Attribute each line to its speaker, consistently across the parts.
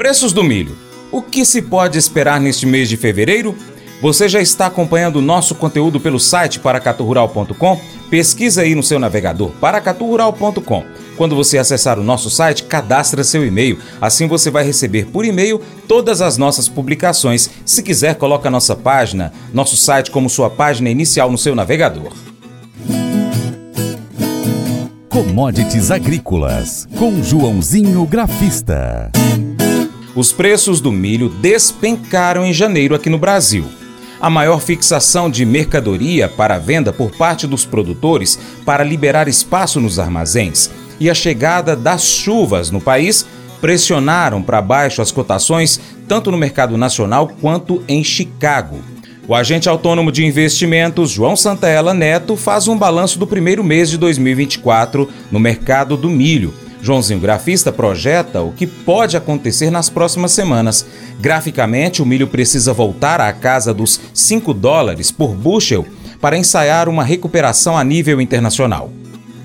Speaker 1: Preços do milho. O que se pode esperar neste mês de fevereiro? Você já está acompanhando o nosso conteúdo pelo site paracaturural.com? Pesquisa aí no seu navegador paracaturural.com. Quando você acessar o nosso site, cadastre seu e-mail. Assim você vai receber por e-mail todas as nossas publicações. Se quiser, coloque a nossa página, nosso site como sua página inicial no seu navegador.
Speaker 2: Commodities Agrícolas, com Joãozinho Grafista.
Speaker 1: Os preços do milho despencaram em janeiro aqui no Brasil. A maior fixação de mercadoria para venda por parte dos produtores para liberar espaço nos armazéns e a chegada das chuvas no país pressionaram para baixo as cotações tanto no mercado nacional quanto em Chicago. O agente autônomo de investimentos João Santella Neto faz um balanço do primeiro mês de 2024 no mercado do milho. Joãozinho Grafista projeta o que pode acontecer nas próximas semanas. Graficamente, o milho precisa voltar à casa dos 5 dólares por bushel para ensaiar uma recuperação a nível internacional.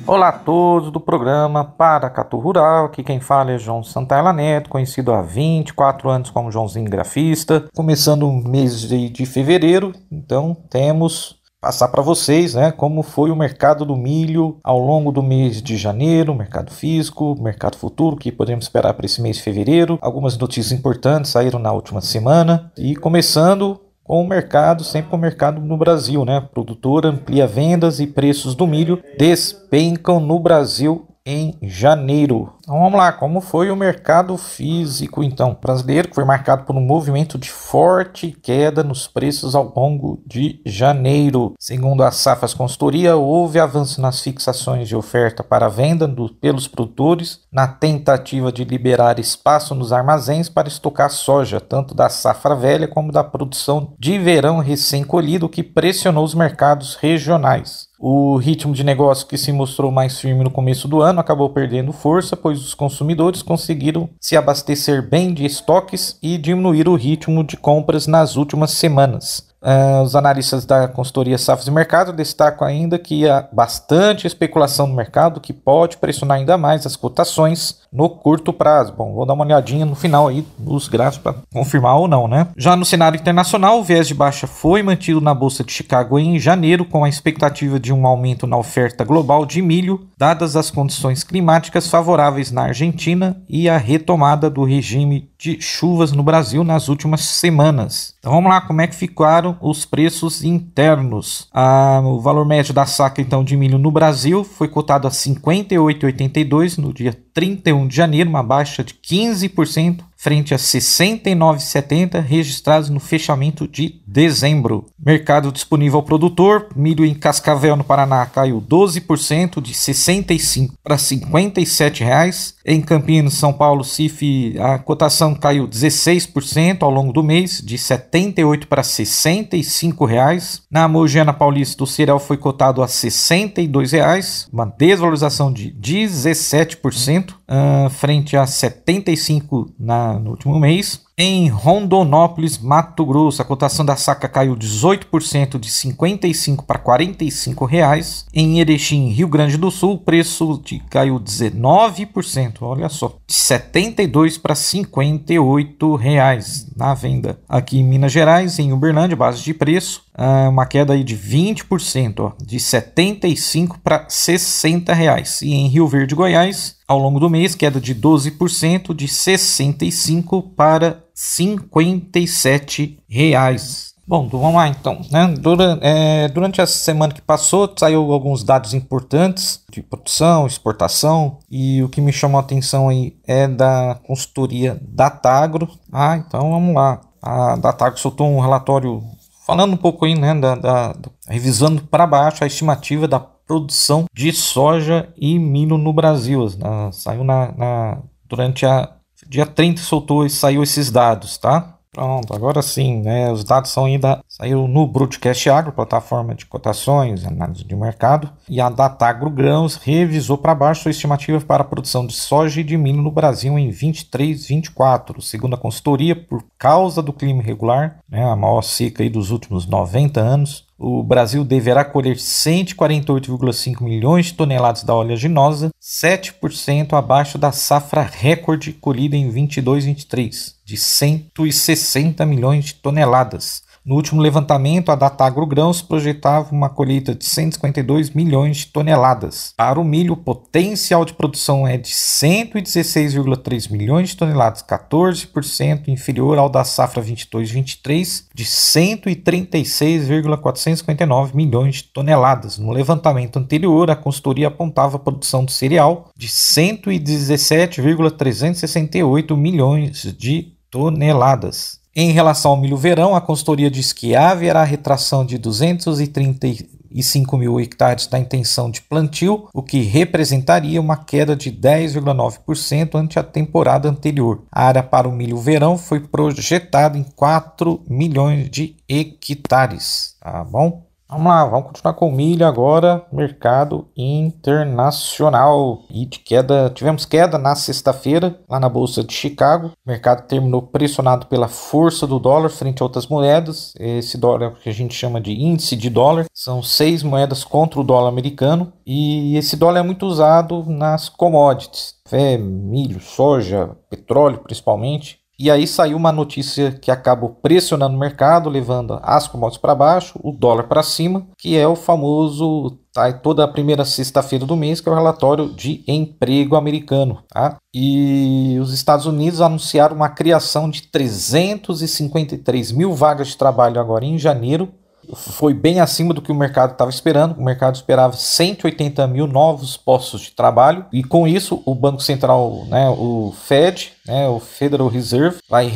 Speaker 3: Olá a todos do programa Paracatu Rural, aqui quem fala é João Santana Neto, conhecido há 24 anos como Joãozinho Grafista. Começando o mês de, de fevereiro, então temos passar para vocês, né, como foi o mercado do milho ao longo do mês de janeiro, mercado físico, mercado futuro, que podemos esperar para esse mês de fevereiro. Algumas notícias importantes saíram na última semana e começando com o mercado, sempre com o mercado no Brasil, né? Produtora amplia vendas e preços do milho despencam no Brasil em janeiro. Então vamos lá, como foi o mercado físico então brasileiro, que foi marcado por um movimento de forte queda nos preços ao longo de janeiro. Segundo a Safas Consultoria, houve avanço nas fixações de oferta para venda do, pelos produtores na tentativa de liberar espaço nos armazéns para estocar soja, tanto da safra velha como da produção de verão recém-colhido, que pressionou os mercados regionais. O ritmo de negócio que se mostrou mais firme no começo do ano acabou perdendo força, pois os consumidores conseguiram se abastecer bem de estoques e diminuir o ritmo de compras nas últimas semanas. Uh, os analistas da consultoria Safras e Mercado destacam ainda que há bastante especulação no mercado que pode pressionar ainda mais as cotações no curto prazo. Bom, vou dar uma olhadinha no final aí nos gráficos para confirmar ou não, né? Já no cenário internacional, o viés de baixa foi mantido na bolsa de Chicago em janeiro com a expectativa de um aumento na oferta global de milho, dadas as condições climáticas favoráveis na Argentina e a retomada do regime de chuvas no Brasil nas últimas semanas. Então vamos lá, como é que ficaram os preços internos? Ah, o valor médio da saca então de milho no Brasil foi cotado a 58,82 no dia 31 de janeiro, uma baixa de 15% frente a 69,70 registrados no fechamento de dezembro. Mercado disponível ao produtor, milho em Cascavel no Paraná caiu 12% de 65 para 57 reais. Em Campinas, São Paulo, CIF, a cotação caiu 16% ao longo do mês, de 78 para 65 reais. Na Mogiana Paulista, o cereal foi cotado a 62 reais, uma desvalorização de 17% uh, frente a 75 na no último mês. Em Rondonópolis, Mato Grosso, a cotação da saca caiu 18% de 55 para 45 reais. Em Erechim, Rio Grande do Sul, o preço de, caiu 19%, olha só, de 72 para 58 reais na venda. Aqui em Minas Gerais, em Uberlândia, base de preço, ah, uma queda aí de 20%, ó, de 75 para 60 reais. E em Rio Verde, Goiás, ao longo do mês, queda de 12% de 65 para 57 reais. Bom, vamos lá então. Né? Durante, é, durante a semana que passou, saiu alguns dados importantes de produção, exportação, e o que me chamou a atenção aí é da consultoria Datagro. Ah, então vamos lá. A Datagro soltou um relatório falando um pouco aí, né, da, da revisando para baixo a estimativa da produção de soja e milho no Brasil. Né? Saiu na, na durante a Dia 30 soltou e saiu esses dados, tá? Pronto, agora sim, né? Os dados são ainda saiu no Broadcast Agro, plataforma de cotações, análise de mercado, e a Datagro Grãos revisou para baixo sua estimativa para a produção de soja e de milho no Brasil em 23, 24, segundo a consultoria, por causa do clima irregular, né, a maior seca aí dos últimos 90 anos, o Brasil deverá colher 148,5 milhões de toneladas da oleaginosa, 7% abaixo da safra recorde colhida em 22-23, de 160 milhões de toneladas. No último levantamento, a Datagro Grãos projetava uma colheita de 152 milhões de toneladas. Para o milho, o potencial de produção é de 116,3 milhões de toneladas, 14% inferior ao da safra 22-23, de 136,459 milhões de toneladas. No levantamento anterior, a consultoria apontava a produção de cereal de 117,368 milhões de toneladas. Em relação ao milho verão, a consultoria diz que haverá retração de 235 mil hectares da intenção de plantio, o que representaria uma queda de 10,9% ante a temporada anterior. A área para o milho verão foi projetada em 4 milhões de hectares. Tá bom? Vamos lá, vamos continuar com milho agora, mercado internacional. E de queda, tivemos queda na sexta-feira, lá na Bolsa de Chicago. O mercado terminou pressionado pela força do dólar frente a outras moedas. Esse dólar é o que a gente chama de índice de dólar. São seis moedas contra o dólar americano. E esse dólar é muito usado nas commodities. Fé, milho, soja, petróleo principalmente. E aí saiu uma notícia que acabou pressionando o mercado, levando as commodities para baixo, o dólar para cima, que é o famoso tá, toda a primeira sexta-feira do mês, que é o relatório de emprego americano. Tá? E os Estados Unidos anunciaram uma criação de 353 mil vagas de trabalho agora em janeiro, foi bem acima do que o mercado estava esperando. O mercado esperava 180 mil novos postos de trabalho e com isso o Banco Central, né, o Fed, né, o Federal Reserve, vai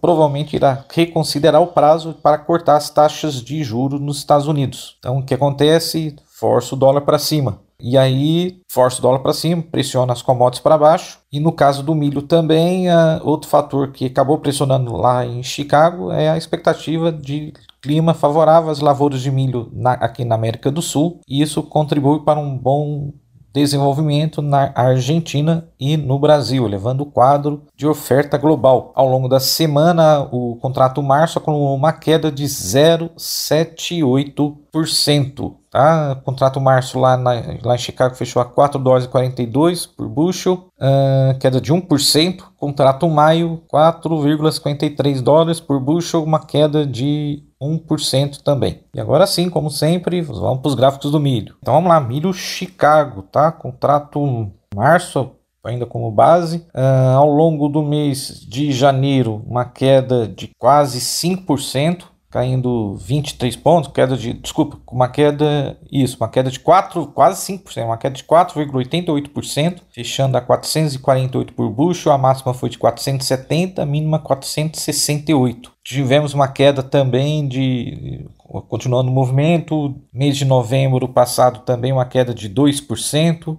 Speaker 3: provavelmente irá reconsiderar o prazo para cortar as taxas de juros nos Estados Unidos. Então o que acontece? Força o dólar para cima. E aí força o dólar para cima, pressiona as commodities para baixo. E no caso do milho também, uh, outro fator que acabou pressionando lá em Chicago é a expectativa de clima favorável às lavouras de milho na, aqui na América do Sul. E isso contribui para um bom desenvolvimento na Argentina e no Brasil, levando o quadro de oferta global. Ao longo da semana, o contrato março acumulou uma queda de 0,78%. Tá? Contrato março lá, na, lá em Chicago fechou a 4 dólares e 42 por bushel, uh, queda de 1%. Contrato maio, 4,53 dólares por bushel, uma queda de 1% também. E agora sim, como sempre, vamos para os gráficos do milho. Então vamos lá, milho Chicago, tá? Contrato março ainda como base. Uh, ao longo do mês de janeiro, uma queda de quase 5% caindo 23 pontos, queda de, desculpa, uma queda, isso, uma queda de 4, quase 5%, uma queda de 4,88%, fechando a 448 por bushel, a máxima foi de 470, a mínima 468. Tivemos uma queda também de continuando o movimento, mês de novembro passado também uma queda de 2%,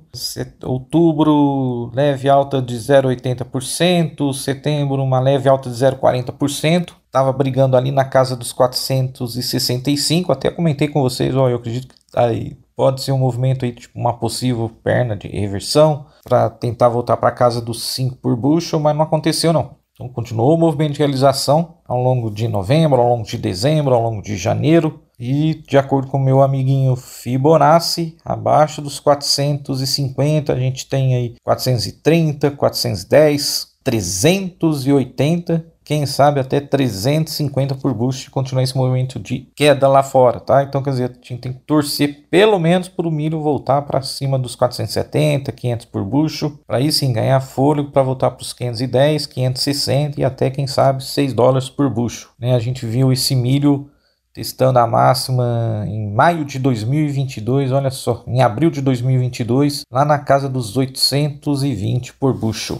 Speaker 3: outubro leve alta de 0,80%, setembro uma leve alta de 0,40%, estava brigando ali na casa dos 465, até comentei com vocês, ó, eu acredito que aí pode ser um movimento aí, tipo uma possível perna de reversão para tentar voltar para casa dos 5 por bushel, mas não aconteceu não. Então continuou o movimento de realização ao longo de novembro, ao longo de dezembro, ao longo de janeiro e de acordo com meu amiguinho Fibonacci, abaixo dos 450 a gente tem aí 430, 410, 380 quem sabe até 350 por boost continuar esse movimento de queda lá fora, tá? Então, quer dizer, a gente tem que torcer pelo menos para o milho voltar para cima dos 470, 500 por bucho, para aí sim ganhar fôlego para voltar para os 510, 560 e até, quem sabe, 6 dólares por bucho. Né? A gente viu esse milho testando a máxima em maio de 2022, olha só, em abril de 2022, lá na casa dos 820 por bucho.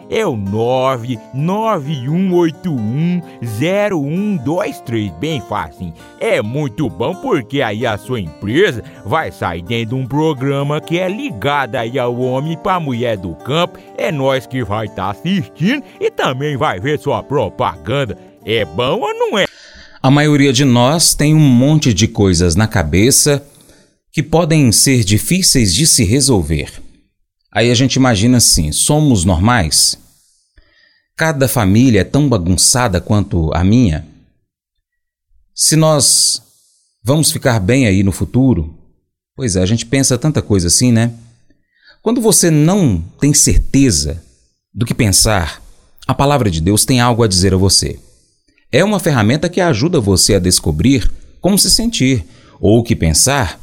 Speaker 4: é o 991810123, bem fácil. É muito bom porque aí a sua empresa vai sair dentro de um programa que é ligado aí ao homem para mulher do campo. É nós que vai estar tá assistindo e também vai ver sua propaganda. É bom ou não é?
Speaker 1: A maioria de nós tem um monte de coisas na cabeça que podem ser difíceis de se resolver. Aí a gente imagina assim: somos normais? Cada família é tão bagunçada quanto a minha? Se nós vamos ficar bem aí no futuro? Pois é, a gente pensa tanta coisa assim, né? Quando você não tem certeza do que pensar, a palavra de Deus tem algo a dizer a você é uma ferramenta que ajuda você a descobrir como se sentir ou o que pensar,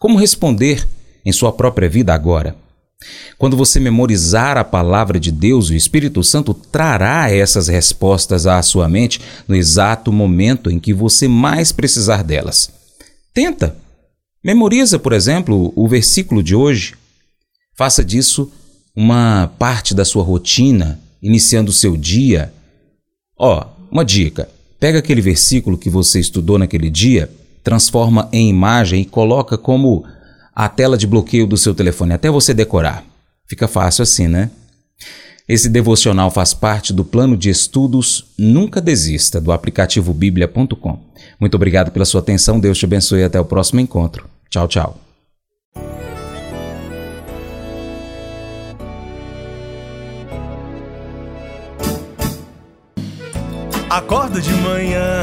Speaker 1: como responder em sua própria vida agora. Quando você memorizar a palavra de Deus, o Espírito Santo trará essas respostas à sua mente no exato momento em que você mais precisar delas. Tenta. Memoriza, por exemplo, o versículo de hoje. Faça disso uma parte da sua rotina, iniciando o seu dia. Ó, oh, uma dica: pega aquele versículo que você estudou naquele dia, transforma em imagem e coloca como a tela de bloqueio do seu telefone até você decorar. Fica fácil assim, né? Esse devocional faz parte do plano de estudos Nunca Desista do aplicativo bíblia.com. Muito obrigado pela sua atenção, Deus te abençoe e até o próximo encontro. Tchau, tchau.
Speaker 5: Acordo de manhã